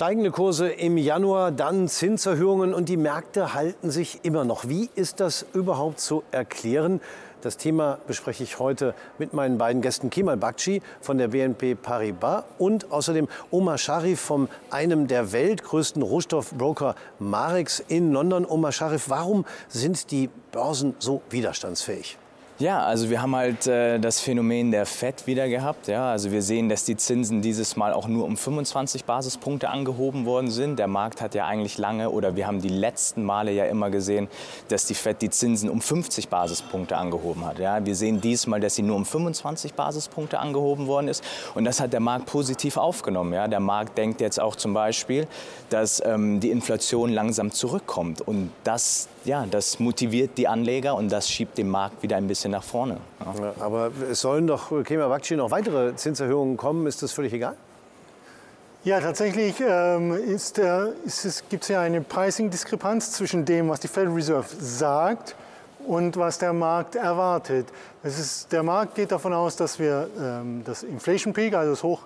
Steigende Kurse im Januar, dann Zinserhöhungen und die Märkte halten sich immer noch. Wie ist das überhaupt zu erklären? Das Thema bespreche ich heute mit meinen beiden Gästen Kemal Bakci von der BNP Paribas und außerdem Omar Sharif von einem der weltgrößten Rohstoffbroker Marex in London. Omar Sharif, warum sind die Börsen so widerstandsfähig? Ja, also wir haben halt äh, das Phänomen der FED wieder gehabt. Ja? Also wir sehen, dass die Zinsen dieses Mal auch nur um 25 Basispunkte angehoben worden sind. Der Markt hat ja eigentlich lange oder wir haben die letzten Male ja immer gesehen, dass die FED die Zinsen um 50 Basispunkte angehoben hat. Ja? Wir sehen diesmal, dass sie nur um 25 Basispunkte angehoben worden ist und das hat der Markt positiv aufgenommen. Ja? Der Markt denkt jetzt auch zum Beispiel, dass ähm, die Inflation langsam zurückkommt und das, ja, das motiviert die Anleger und das schiebt den Markt wieder ein bisschen nach vorne. Ja. aber es sollen doch, Kema Bakci, noch weitere Zinserhöhungen kommen. Ist das völlig egal? Ja, tatsächlich ähm, ist, äh, ist es, gibt es ja eine Pricing-Diskrepanz zwischen dem, was die Federal Reserve sagt und was der Markt erwartet. Ist, der Markt geht davon aus, dass wir ähm, das Inflation Peak, also das Hoch,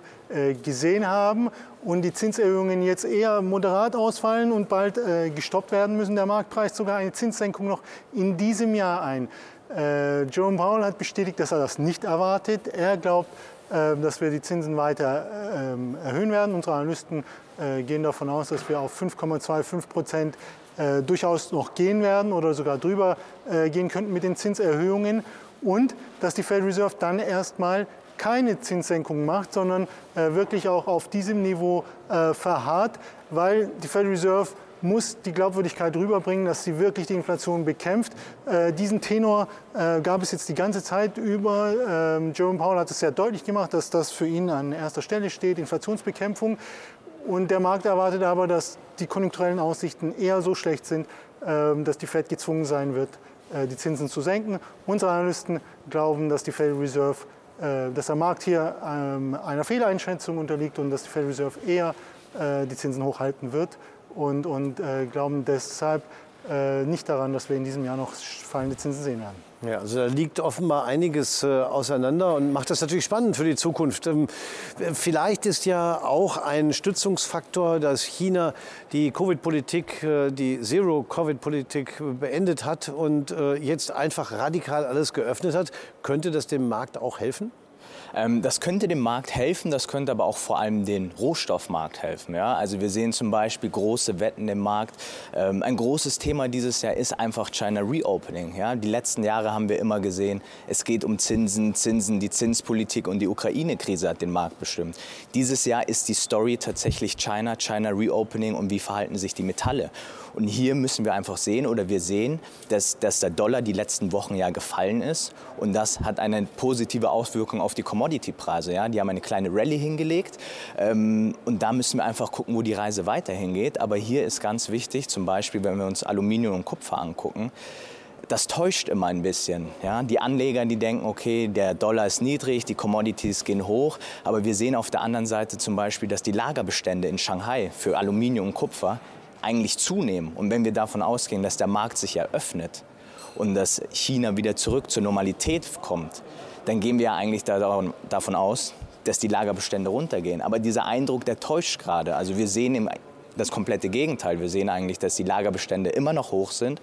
gesehen haben und die Zinserhöhungen jetzt eher moderat ausfallen und bald äh, gestoppt werden müssen. Der Markt preist sogar eine Zinssenkung noch in diesem Jahr ein. Äh, Jerome Powell hat bestätigt, dass er das nicht erwartet. Er glaubt, äh, dass wir die Zinsen weiter äh, erhöhen werden. Unsere Analysten äh, gehen davon aus, dass wir auf 5,25 Prozent äh, durchaus noch gehen werden oder sogar drüber äh, gehen könnten mit den Zinserhöhungen und dass die Federal Reserve dann erstmal keine Zinssenkung macht, sondern wirklich auch auf diesem Niveau verharrt, weil die Federal Reserve muss die Glaubwürdigkeit rüberbringen, dass sie wirklich die Inflation bekämpft. Äh, diesen Tenor äh, gab es jetzt die ganze Zeit über. Ähm, Jerome Powell hat es sehr deutlich gemacht, dass das für ihn an erster Stelle steht, Inflationsbekämpfung. Und der Markt erwartet aber, dass die konjunkturellen Aussichten eher so schlecht sind, äh, dass die Fed gezwungen sein wird, äh, die Zinsen zu senken. Unsere Analysten glauben, dass die Federal Reserve äh, dass der Markt hier ähm, einer Fehleinschätzung unterliegt und dass die Federal Reserve eher äh, die Zinsen hochhalten wird und, und äh, glauben deshalb äh, nicht daran, dass wir in diesem Jahr noch fallende Zinsen sehen werden. Ja, also da liegt offenbar einiges äh, auseinander und macht das natürlich spannend für die Zukunft. Ähm, vielleicht ist ja auch ein Stützungsfaktor, dass China die Covid-Politik, äh, die Zero-Covid-Politik beendet hat und äh, jetzt einfach radikal alles geöffnet hat. Könnte das dem Markt auch helfen? Ähm, das könnte dem Markt helfen, das könnte aber auch vor allem den Rohstoffmarkt helfen. Ja? Also wir sehen zum Beispiel große Wetten im Markt. Ähm, ein großes Thema dieses Jahr ist einfach China Reopening. Ja? Die letzten Jahre haben wir immer gesehen, es geht um Zinsen, Zinsen, die Zinspolitik und die Ukraine-Krise hat den Markt bestimmt. Dieses Jahr ist die Story tatsächlich China, China Reopening und wie verhalten sich die Metalle. Und hier müssen wir einfach sehen oder wir sehen, dass, dass der Dollar die letzten Wochen ja gefallen ist und das hat eine positive Auswirkung auf die Commodity-Preise. Ja? Die haben eine kleine Rallye hingelegt ähm, und da müssen wir einfach gucken, wo die Reise weiterhin geht. Aber hier ist ganz wichtig, zum Beispiel, wenn wir uns Aluminium und Kupfer angucken, das täuscht immer ein bisschen. Ja? Die Anleger, die denken, okay, der Dollar ist niedrig, die Commodities gehen hoch, aber wir sehen auf der anderen Seite zum Beispiel, dass die Lagerbestände in Shanghai für Aluminium und Kupfer eigentlich zunehmen. Und wenn wir davon ausgehen, dass der Markt sich eröffnet und dass China wieder zurück zur Normalität kommt, dann gehen wir eigentlich davon aus, dass die Lagerbestände runtergehen. Aber dieser Eindruck, der täuscht gerade. Also wir sehen das komplette Gegenteil. Wir sehen eigentlich, dass die Lagerbestände immer noch hoch sind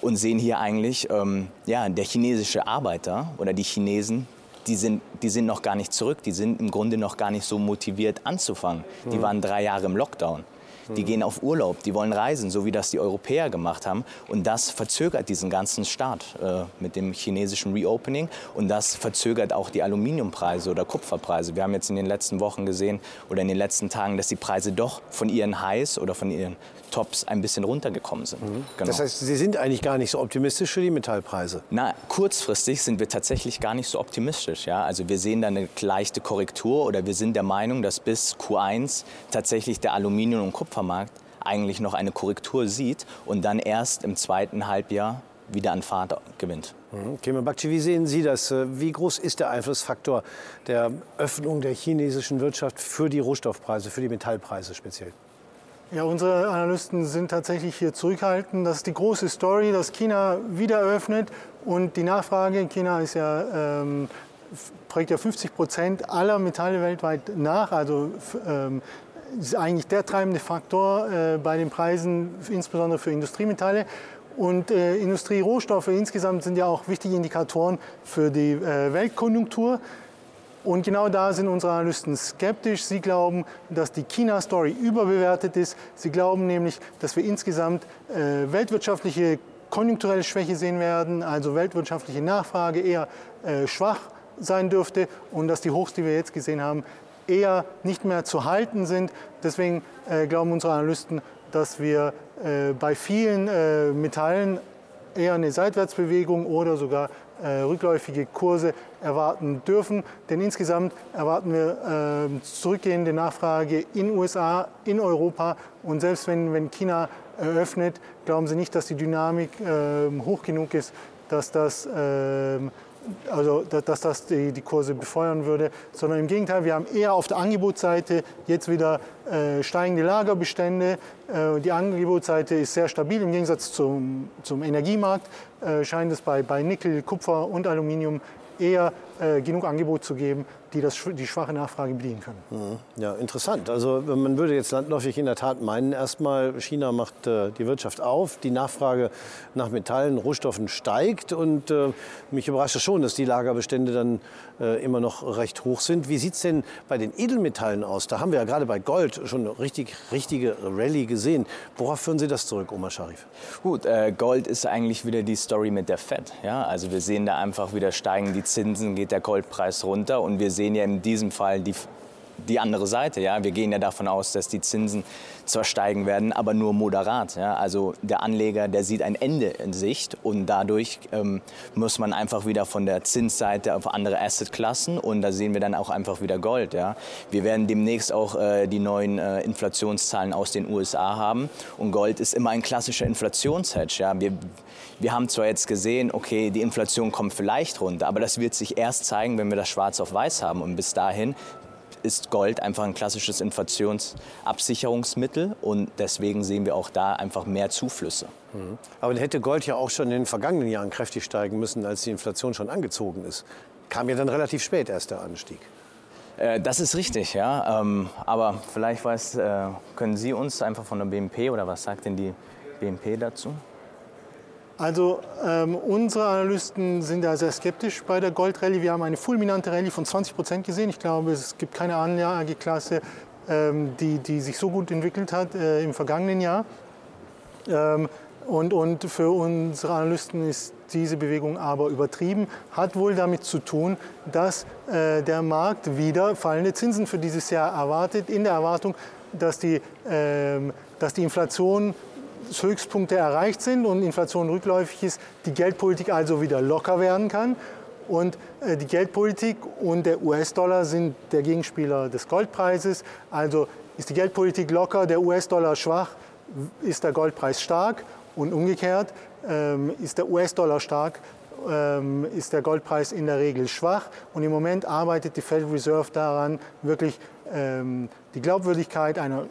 und sehen hier eigentlich, ähm, ja, der chinesische Arbeiter oder die Chinesen, die sind, die sind noch gar nicht zurück. Die sind im Grunde noch gar nicht so motiviert anzufangen. Die mhm. waren drei Jahre im Lockdown. Die gehen auf Urlaub, die wollen reisen, so wie das die Europäer gemacht haben. Und das verzögert diesen ganzen Start äh, mit dem chinesischen Reopening. Und das verzögert auch die Aluminiumpreise oder Kupferpreise. Wir haben jetzt in den letzten Wochen gesehen oder in den letzten Tagen, dass die Preise doch von ihren Highs oder von ihren Tops ein bisschen runtergekommen sind. Mhm. Genau. Das heißt, Sie sind eigentlich gar nicht so optimistisch für die Metallpreise? Na, kurzfristig sind wir tatsächlich gar nicht so optimistisch. Ja? Also wir sehen da eine leichte Korrektur oder wir sind der Meinung, dass bis Q1 tatsächlich der Aluminium- und Kupfermarkt eigentlich noch eine Korrektur sieht und dann erst im zweiten Halbjahr wieder an Fahrt gewinnt. Mhm. Kemal Bakci, wie sehen Sie das? Wie groß ist der Einflussfaktor der Öffnung der chinesischen Wirtschaft für die Rohstoffpreise, für die Metallpreise speziell? Ja, unsere Analysten sind tatsächlich hier zurückhaltend. Das ist die große Story, dass China wieder öffnet und die Nachfrage in China ist ja, ähm, prägt ja 50 Prozent aller Metalle weltweit nach. Also ähm, ist eigentlich der treibende Faktor äh, bei den Preisen, insbesondere für Industriemetalle. Und äh, Industrierohstoffe insgesamt sind ja auch wichtige Indikatoren für die äh, Weltkonjunktur. Und genau da sind unsere Analysten skeptisch. Sie glauben, dass die China-Story überbewertet ist. Sie glauben nämlich, dass wir insgesamt äh, weltwirtschaftliche konjunkturelle Schwäche sehen werden, also weltwirtschaftliche Nachfrage eher äh, schwach sein dürfte und dass die Hochs, die wir jetzt gesehen haben, eher nicht mehr zu halten sind. Deswegen äh, glauben unsere Analysten, dass wir äh, bei vielen äh, Metallen eher eine Seitwärtsbewegung oder sogar äh, rückläufige Kurse erwarten dürfen. Denn insgesamt erwarten wir äh, zurückgehende Nachfrage in USA, in Europa. Und selbst wenn, wenn China eröffnet, glauben Sie nicht, dass die Dynamik äh, hoch genug ist, dass das also dass das die, die, Kurse befeuern würde, sondern im Gegenteil, wir haben eher auf der Angebotsseite jetzt wieder äh, steigende Lagerbestände. Äh, die Angebotsseite ist sehr stabil im Gegensatz zum, zum Energiemarkt. Äh, scheint es bei, bei Nickel, Kupfer und Aluminium eher äh, genug Angebot zu geben, die das, die schwache Nachfrage bedienen können. Mhm. Ja, interessant. Also man würde jetzt landläufig in der Tat meinen, erstmal China macht äh, die Wirtschaft auf, die Nachfrage nach Metallen, Rohstoffen steigt und äh, mich überrascht es schon, dass die Lagerbestände dann äh, immer noch recht hoch sind. Wie sieht es denn bei den Edelmetallen aus? Da haben wir ja gerade bei Gold schon eine richtig, richtige Rallye gesehen. Worauf führen Sie das zurück, Omar Sharif? Gut, äh, Gold ist eigentlich wieder die Story mit der Fed. Ja? Also wir sehen da einfach wieder steigen die Zinsen, geht der Goldpreis runter und wir sehen ja in diesem Fall die die andere Seite. Ja? Wir gehen ja davon aus, dass die Zinsen zwar steigen werden, aber nur moderat. Ja? Also der Anleger, der sieht ein Ende in Sicht und dadurch ähm, muss man einfach wieder von der Zinsseite auf andere Assetklassen und da sehen wir dann auch einfach wieder Gold. Ja? Wir werden demnächst auch äh, die neuen äh, Inflationszahlen aus den USA haben und Gold ist immer ein klassischer Inflationshedge. Ja? Wir, wir haben zwar jetzt gesehen, okay, die Inflation kommt vielleicht runter, aber das wird sich erst zeigen, wenn wir das schwarz auf weiß haben und bis dahin ist Gold einfach ein klassisches Inflationsabsicherungsmittel und deswegen sehen wir auch da einfach mehr Zuflüsse. Mhm. Aber dann hätte Gold ja auch schon in den vergangenen Jahren kräftig steigen müssen, als die Inflation schon angezogen ist. Kam ja dann relativ spät erst der Anstieg. Äh, das ist richtig, ja. Ähm, aber vielleicht weiß, äh, können Sie uns einfach von der BNP oder was sagt denn die BNP dazu? Also ähm, unsere Analysten sind da sehr skeptisch bei der Goldrallye. Wir haben eine fulminante Rallye von 20 Prozent gesehen. Ich glaube, es gibt keine Anlageklasse, ähm, die, die sich so gut entwickelt hat äh, im vergangenen Jahr. Ähm, und, und für unsere Analysten ist diese Bewegung aber übertrieben, hat wohl damit zu tun, dass äh, der Markt wieder fallende Zinsen für dieses Jahr erwartet, in der Erwartung, dass die, äh, dass die Inflation Höchstpunkte erreicht sind und Inflation rückläufig ist, die Geldpolitik also wieder locker werden kann. Und äh, die Geldpolitik und der US-Dollar sind der Gegenspieler des Goldpreises. Also ist die Geldpolitik locker, der US-Dollar schwach, ist der Goldpreis stark. Und umgekehrt ähm, ist der US-Dollar stark, ähm, ist der Goldpreis in der Regel schwach. Und im Moment arbeitet die Federal Reserve daran, wirklich die Glaubwürdigkeit einer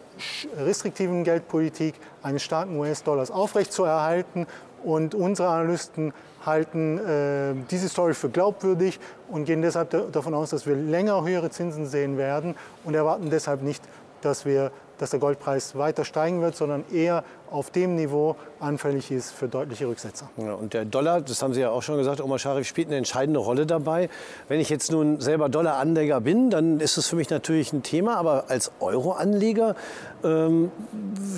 restriktiven Geldpolitik, eines starken US-Dollars aufrechtzuerhalten. Und unsere Analysten halten äh, diese Story für glaubwürdig und gehen deshalb davon aus, dass wir länger höhere Zinsen sehen werden und erwarten deshalb nicht, dass, wir, dass der Goldpreis weiter steigen wird, sondern eher auf dem Niveau anfällig ist für deutliche Rücksetzer. Ja, und der Dollar, das haben Sie ja auch schon gesagt, Omar Sharif spielt eine entscheidende Rolle dabei. Wenn ich jetzt nun selber Dollaranleger bin, dann ist es für mich natürlich ein Thema, aber als Euro-Anleger ähm,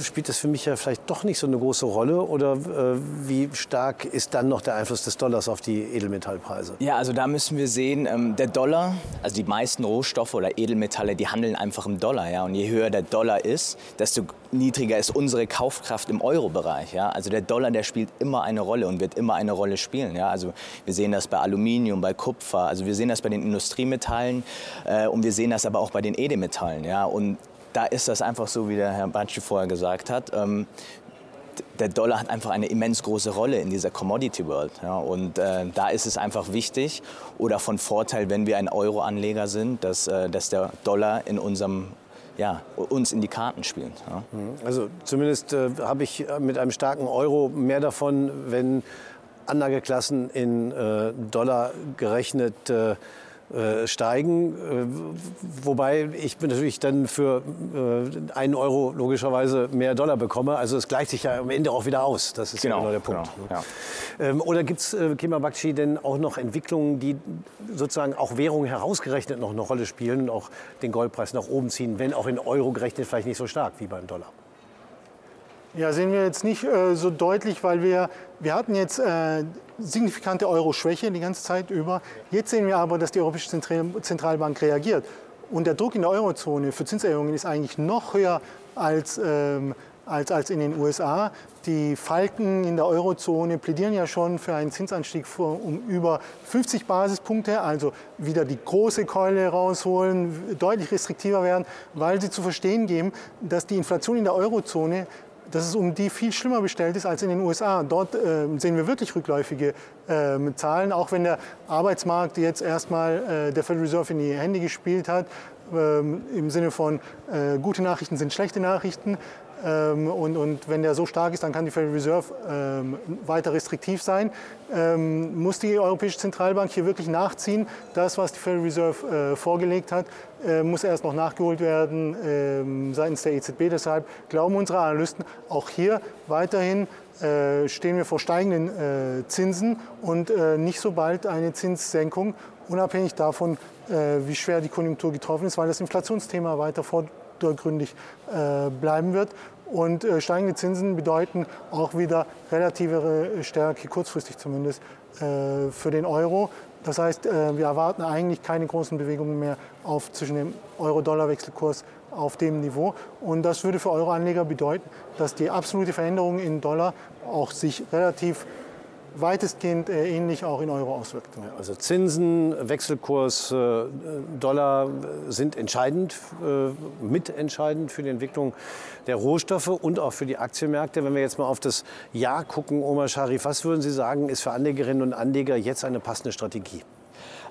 spielt das für mich ja vielleicht doch nicht so eine große Rolle. Oder äh, wie stark ist dann noch der Einfluss des Dollars auf die Edelmetallpreise? Ja, also da müssen wir sehen, ähm, der Dollar, also die meisten Rohstoffe oder Edelmetalle, die handeln einfach im Dollar. Ja? Und je höher der Dollar ist, desto niedriger ist unsere Kaufkraft im Euro-Bereich. Ja? Also der Dollar, der spielt immer eine Rolle und wird immer eine Rolle spielen. Ja? Also wir sehen das bei Aluminium, bei Kupfer, also wir sehen das bei den Industriemetallen äh, und wir sehen das aber auch bei den Edelmetallen. Ja? Und da ist das einfach so, wie der Herr Bacci vorher gesagt hat. Ähm, der Dollar hat einfach eine immens große Rolle in dieser Commodity World. Ja, und äh, da ist es einfach wichtig oder von Vorteil, wenn wir ein Euro-Anleger sind, dass, äh, dass der Dollar in unserem ja, uns in die Karten spielen. Ja. Mhm. Also zumindest äh, habe ich mit einem starken Euro mehr davon, wenn Anlageklassen in äh, Dollar gerechnet äh, äh, steigen. Äh, wobei ich natürlich dann für äh, einen Euro logischerweise mehr Dollar bekomme. Also es gleicht sich ja am Ende auch wieder aus. Das ist genau, ja genau der Punkt. Genau, ja. Ähm, oder gibt es, äh, Kema Bakshi, denn auch noch Entwicklungen, die sozusagen auch Währungen herausgerechnet noch eine Rolle spielen und auch den Goldpreis nach oben ziehen, wenn auch in Euro gerechnet vielleicht nicht so stark wie beim Dollar? Ja, sehen wir jetzt nicht äh, so deutlich, weil wir, wir hatten jetzt äh, signifikante Euro-Schwäche die ganze Zeit über. Jetzt sehen wir aber, dass die Europäische Zentralbank reagiert. Und der Druck in der Eurozone für Zinserhöhungen ist eigentlich noch höher als, ähm, als, als in den USA. Die Falken in der Eurozone plädieren ja schon für einen Zinsanstieg um über 50 Basispunkte, also wieder die große Keule rausholen, deutlich restriktiver werden, weil sie zu verstehen geben, dass die Inflation in der Eurozone dass es um die viel schlimmer bestellt ist als in den USA. Dort äh, sehen wir wirklich rückläufige äh, Zahlen, auch wenn der Arbeitsmarkt jetzt erstmal äh, der Federal Reserve in die Hände gespielt hat, im Sinne von äh, gute Nachrichten sind schlechte Nachrichten. Ähm, und, und, wenn der so stark ist, dann kann die Federal Reserve ähm, weiter restriktiv sein. Ähm, muss die Europäische Zentralbank hier wirklich nachziehen? Das, was die Federal Reserve äh, vorgelegt hat, äh, muss erst noch nachgeholt werden ähm, seitens der EZB. Deshalb glauben unsere Analysten, auch hier weiterhin stehen wir vor steigenden Zinsen und nicht so bald eine Zinssenkung, unabhängig davon, wie schwer die Konjunktur getroffen ist, weil das Inflationsthema weiter vordergründig äh, bleiben wird. Und äh, steigende Zinsen bedeuten auch wieder relativere Stärke, kurzfristig zumindest, äh, für den Euro. Das heißt, wir erwarten eigentlich keine großen Bewegungen mehr auf zwischen dem Euro-Dollar-Wechselkurs auf dem Niveau. Und das würde für Euro-Anleger bedeuten, dass die absolute Veränderung in Dollar auch sich relativ weitestgehend äh, ähnlich auch in Euro auswirkt. Also Zinsen, Wechselkurs, äh, Dollar sind entscheidend, äh, mitentscheidend für die Entwicklung der Rohstoffe und auch für die Aktienmärkte. Wenn wir jetzt mal auf das Jahr gucken, Omar Sharif, was würden Sie sagen, ist für Anlegerinnen und Anleger jetzt eine passende Strategie?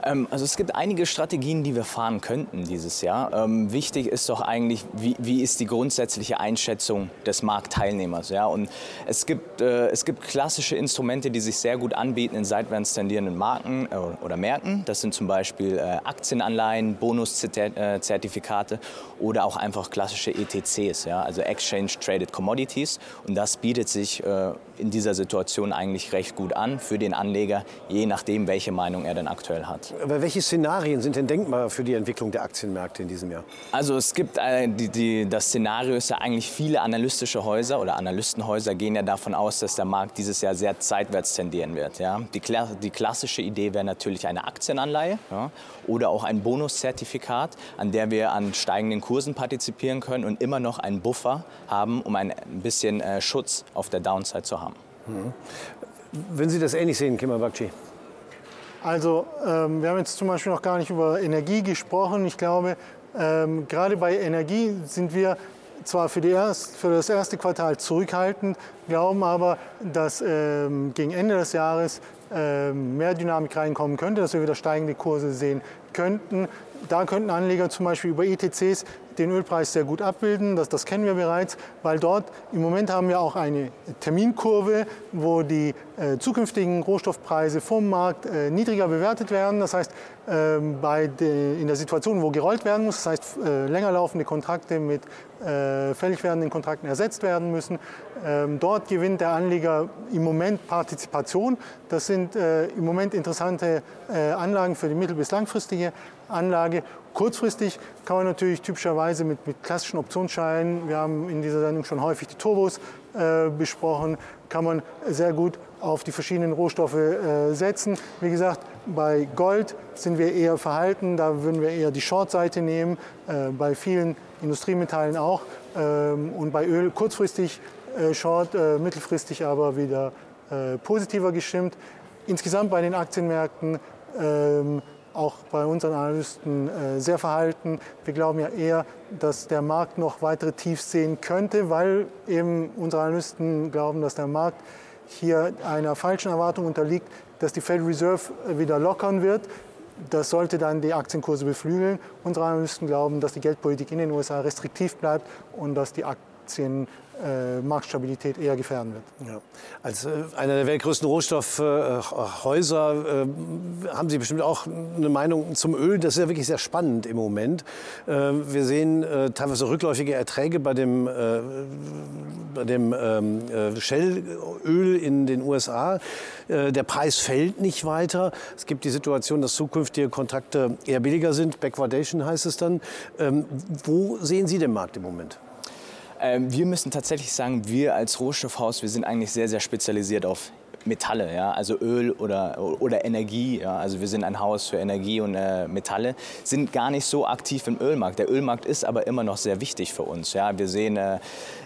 Ähm, also es gibt einige Strategien, die wir fahren könnten dieses Jahr. Ähm, wichtig ist doch eigentlich, wie, wie, ist die grundsätzliche Einschätzung des Marktteilnehmers. Ja? Und es gibt, äh, es gibt klassische Instrumente, die sich sehr gut anbieten in seitwärts tendierenden Marken äh, oder Märkten. Das sind zum Beispiel äh, Aktienanleihen, Bonuszertifikate oder auch einfach klassische ETCs, ja? also Exchange Traded Commodities. Und das bietet sich äh, in dieser Situation eigentlich recht gut an für den Anleger, je nachdem, welche Meinung er denn aktuell hat. Aber welche Szenarien sind denn denkbar für die Entwicklung der Aktienmärkte in diesem Jahr? Also es gibt äh, die, die, das Szenario ist ja eigentlich viele analytische Häuser oder Analystenhäuser gehen ja davon aus, dass der Markt dieses Jahr sehr zeitwärts tendieren wird. Ja? Die, die klassische Idee wäre natürlich eine Aktienanleihe ja? oder auch ein Bonuszertifikat, an der wir an steigenden Kursen partizipieren können und immer noch einen Buffer haben, um ein bisschen äh, Schutz auf der Downside zu haben. Wenn Sie das ähnlich sehen, Kima Bakci? Also ähm, wir haben jetzt zum Beispiel noch gar nicht über Energie gesprochen. Ich glaube, ähm, gerade bei Energie sind wir zwar für, erst, für, das erste Quartal zurückhaltend, glauben aber, dass ähm, gegen Ende des Jahres ähm, mehr Dynamik reinkommen könnte, dass wir wieder steigende Kurse sehen könnten. Da könnten Anleger zum Beispiel über ETCs den Ölpreis sehr gut abbilden. Das, das kennen wir bereits, weil dort im Moment haben wir auch eine Terminkurve, wo die äh, zukünftigen Rohstoffpreise vom Markt äh, niedriger bewertet werden. Das heißt, äh, bei de, in der Situation, wo gerollt werden muss, das heißt äh, länger laufende Kontrakte mit äh, fällig werdenden Kontrakten ersetzt werden müssen, ähm, dort gewinnt der Anleger im Moment Partizipation. Das sind äh, im Moment interessante Anlagen für die mittel- bis langfristige Anlage. Kurzfristig kann man natürlich typischerweise mit, mit klassischen Optionsscheinen, wir haben in dieser Sendung schon häufig die Turbos äh, besprochen, kann man sehr gut auf die verschiedenen Rohstoffe äh, setzen. Wie gesagt, bei Gold sind wir eher verhalten, da würden wir eher die Short-Seite nehmen, äh, bei vielen Industriemetallen auch ähm, und bei Öl kurzfristig äh, Short, äh, mittelfristig aber wieder äh, positiver gestimmt. Insgesamt bei den Aktienmärkten ähm, auch bei unseren Analysten äh, sehr verhalten. Wir glauben ja eher, dass der Markt noch weitere Tiefs sehen könnte, weil eben unsere Analysten glauben, dass der Markt hier einer falschen Erwartung unterliegt, dass die Federal Reserve wieder lockern wird. Das sollte dann die Aktienkurse beflügeln. Unsere Analysten glauben, dass die Geldpolitik in den USA restriktiv bleibt und dass die Aktien äh, Marktstabilität eher gefährden wird. Ja. Als äh, einer der weltgrößten Rohstoffhäuser äh, haben Sie bestimmt auch eine Meinung zum Öl. Das ist ja wirklich sehr spannend im Moment. Äh, wir sehen äh, teilweise rückläufige Erträge bei dem, äh, bei dem ähm, Shellöl in den USA. der Preis fällt nicht weiter. Es gibt die Situation, dass zukünftige Kontrakte eher billiger sind. Backwardation heißt es dann. Ähm, wo sehen Sie den Markt im Moment? Ähm, wir müssen tatsächlich sagen, wir als Rohstoffhaus, wir sind eigentlich sehr, sehr spezialisiert auf Metalle, ja, also Öl oder, oder Energie. Ja, also wir sind ein Haus für Energie und äh, Metalle, sind gar nicht so aktiv im Ölmarkt. Der Ölmarkt ist aber immer noch sehr wichtig für uns. Ja. Wir sehen äh,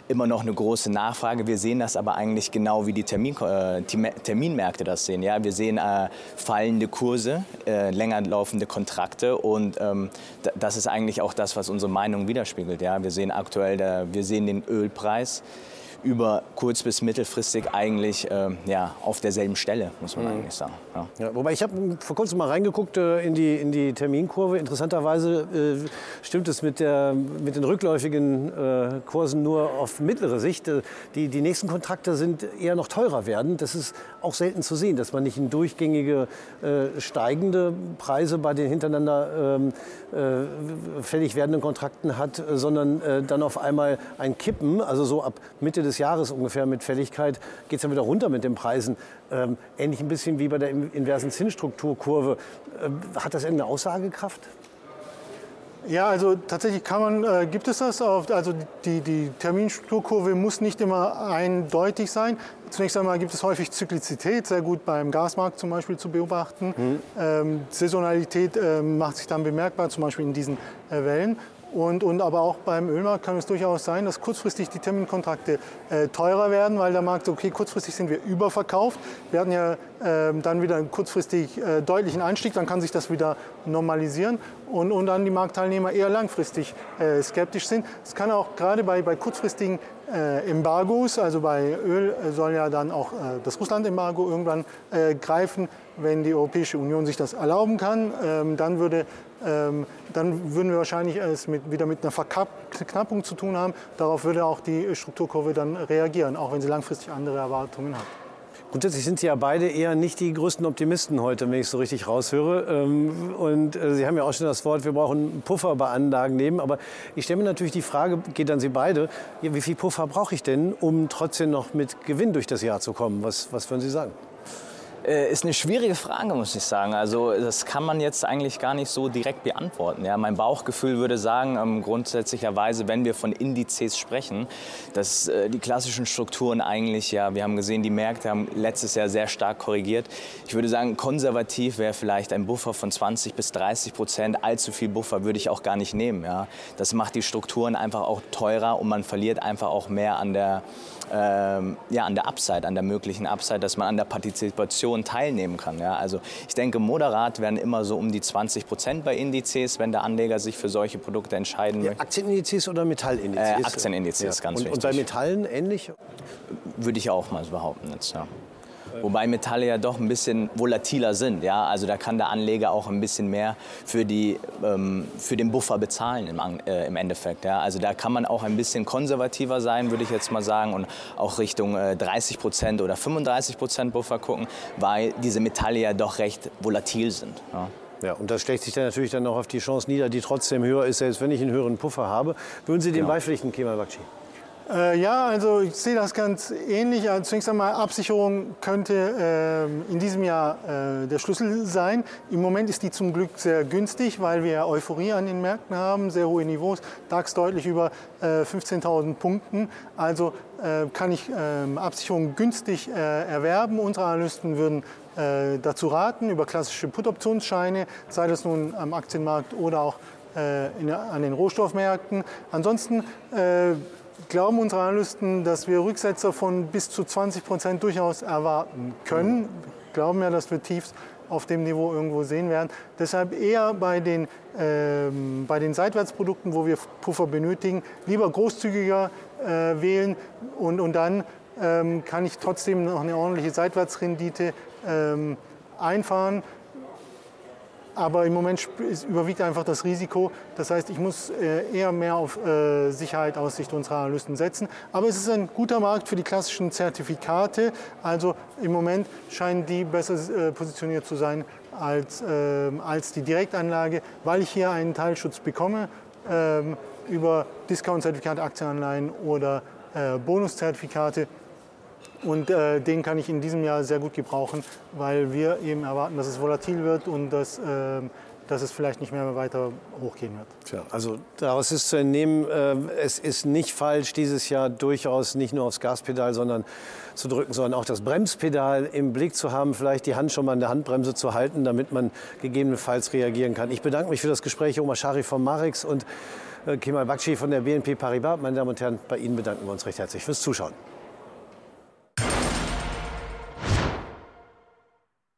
immer noch eine große Nachfrage. Wir sehen das aber eigentlich genau wie die, Termin, äh, Terminmärkte das sehen. Ja. Wir sehen äh, fallende Kurse, äh, länger laufende Kontrakte und ähm, das ist eigentlich auch das, was unsere Meinung widerspiegelt. Ja. Wir sehen aktuell, der, wir sehen den Ölpreis über kurz- bis mittelfristig eigentlich äh, ja, auf derselben Stelle, muss man mhm. eigentlich sagen. Ja. Ja, wobei ich habe vor kurzem mal reingeguckt äh, in, die, in die Terminkurve. Interessanterweise äh, stimmt es mit, der, mit den rückläufigen äh, Kursen nur auf mittlere Sicht. Äh, die, die nächsten Kontrakte sind eher noch teurer werden. Das ist auch selten zu sehen, dass man nicht in durchgängige äh, steigende Preise bei den hintereinander ähm, fällig werdenden Kontrakten hat, sondern dann auf einmal ein Kippen, also so ab Mitte des des Jahres ungefähr mit Fälligkeit geht es dann wieder runter mit den Preisen. Ähm, ähnlich ein bisschen wie bei der inversen Zinsstrukturkurve. Ähm, hat das irgendeine Aussagekraft? Ja, also tatsächlich kann man, äh, gibt es das. Auf, also die, die Terminstrukturkurve muss nicht immer eindeutig sein. Zunächst einmal gibt es häufig Zyklizität, sehr gut beim Gasmarkt zum Beispiel zu beobachten. Mhm. Ähm, Saisonalität äh, macht sich dann bemerkbar, zum Beispiel in diesen äh, Wellen. Und, und aber auch beim Ölmarkt kann es durchaus sein, dass kurzfristig die Terminkontrakte äh, teurer werden, weil der Markt, okay, kurzfristig sind wir überverkauft. Wir hatten ja äh, dann wieder kurzfristig äh, deutlichen Einstieg, dann kann sich das wieder normalisieren und, und dann die Marktteilnehmer eher langfristig äh, skeptisch sind. Es kann auch gerade bei, bei kurzfristigen äh, Embargos, also bei Öl soll ja dann auch äh, das Russland-Embargo irgendwann greifen, wenn die Europäische Union sich das erlauben kann, ähm, dann würde ähm, dann würden wir wahrscheinlich es mit, wieder mit einer Verknappung zu tun haben. Darauf würde auch die Strukturkurve dann reagieren, auch wenn sie langfristig andere Erwartungen hat. Grundsätzlich sind Sie ja beide eher nicht die größten Optimisten heute, wenn ich so richtig raushöre. Ähm, und äh, Sie haben ja auch schon das Wort, wir brauchen Puffer bei Anlagen nehmen. Aber ich stelle mir natürlich die Frage, geht an Sie beide, wie viel Puffer brauche ich denn, um trotzdem noch mit Gewinn durch das Jahr zu kommen? Was, was würden Sie sagen? Äh, ist eine schwierige Frage, muss ich sagen. Also das kann man jetzt eigentlich gar nicht so direkt beantworten. Ja, mein Bauchgefühl würde sagen, ähm, grundsätzlicherweise, wenn wir von Indizes sprechen, dass äh, die klassischen Strukturen eigentlich, ja, wir haben gesehen, die Märkte haben letztes Jahr sehr stark korrigiert. Ich würde sagen, konservativ wäre vielleicht ein Buffer von 20 bis 30 Prozent. Allzu viel Buffer würde ich auch gar nicht nehmen. Ja. Das macht die Strukturen einfach auch teurer und man verliert einfach auch mehr an der, ähm, ja, an der Upside, an der möglichen Upside, dass man an der Partizipation teilnehmen kann. Ja. Also ich denke, moderat werden immer so um die 20 Prozent bei Indizes, wenn der Anleger sich für solche Produkte entscheiden möchte. Aktienindizes oder Metallindizes? Äh, Aktienindizes, ja. ganz und, wichtig. Und bei Metallen ähnlich? Würde ich auch mal behaupten jetzt, ja. Wobei Metalle ja doch ein bisschen volatiler sind. Ja? Also da kann der Anleger auch ein bisschen mehr für, die, ähm, für den Buffer bezahlen im, äh, im Endeffekt. Ja? Also da kann man auch ein bisschen konservativer sein, würde ich jetzt mal sagen, und auch Richtung äh, 30 Prozent oder 35 Prozent Buffer gucken, weil diese Metalle ja doch recht volatil sind. Ja? Ja, und das schlägt sich dann natürlich dann auch auf die Chance nieder, die trotzdem höher ist, selbst wenn ich einen höheren Puffer habe. Würden Sie dem genau. beipflichten, Kemal Bakci? Äh, ja, also ich sehe das ganz ähnlich. Also zunächst einmal, Absicherung könnte äh, in diesem Jahr äh, der Schlüssel sein. Im Moment ist die zum Glück sehr günstig, weil wir Euphorie an den Märkten haben, sehr hohe Niveaus, DAX deutlich über 15.000 äh, Punkten. Also äh, kann ich ähm, Absicherung günstig erwerben. Unsere Analysten würden dazu raten, über klassische Put-Optionsscheine, sei das nun am Aktienmarkt oder auch in, an den Rohstoffmärkten. Ansonsten glauben unsere Analysten, dass wir Rücksetzer von bis zu 20 Prozent durchaus erwarten können. Wir glauben ja, dass wir Tiefs auf dem Niveau irgendwo sehen werden. Deshalb eher bei den, ähm, bei den Seitwärtsprodukten, wo wir Puffer benötigen, lieber großzügiger äh, wählen und, und dann ähm, kann ich trotzdem noch eine ordentliche Seitwärtsrendite ähm, einfahren. Aber im Moment überwiegt einfach das Risiko. Das heißt, ich muss äh, eher mehr auf äh, Sicherheit aus Sicht unserer Analysten setzen. Aber es ist ein guter Markt für die klassischen Zertifikate. Also im Moment scheinen die besser äh, positioniert zu sein als, ähm, als die Direktanlage, weil ich hier einen Teilschutz bekomme ähm, über Discount-Zertifikate, Aktienanleihen oder Bonuszertifikate. Und äh, den kann ich in diesem Jahr sehr gut gebrauchen, weil wir eben erwarten, dass es volatil wird und dass, äh, dass es vielleicht nicht mehr weiter hochgehen wird. Tja, also daraus ist zu entnehmen, äh, es ist nicht falsch, dieses Jahr durchaus nicht nur aufs Gaspedal, sondern zu drücken, sondern auch das Bremspedal im Blick zu haben, vielleicht die Hand schon mal an der Handbremse zu halten, damit man gegebenenfalls reagieren kann. Ich bedanke mich für das Gespräch, Omar Shari von Marix und äh, Kemal Bakshi von der BNP Paribas. Meine Damen und Herren, bei Ihnen bedanken wir uns recht herzlich fürs Zuschauen.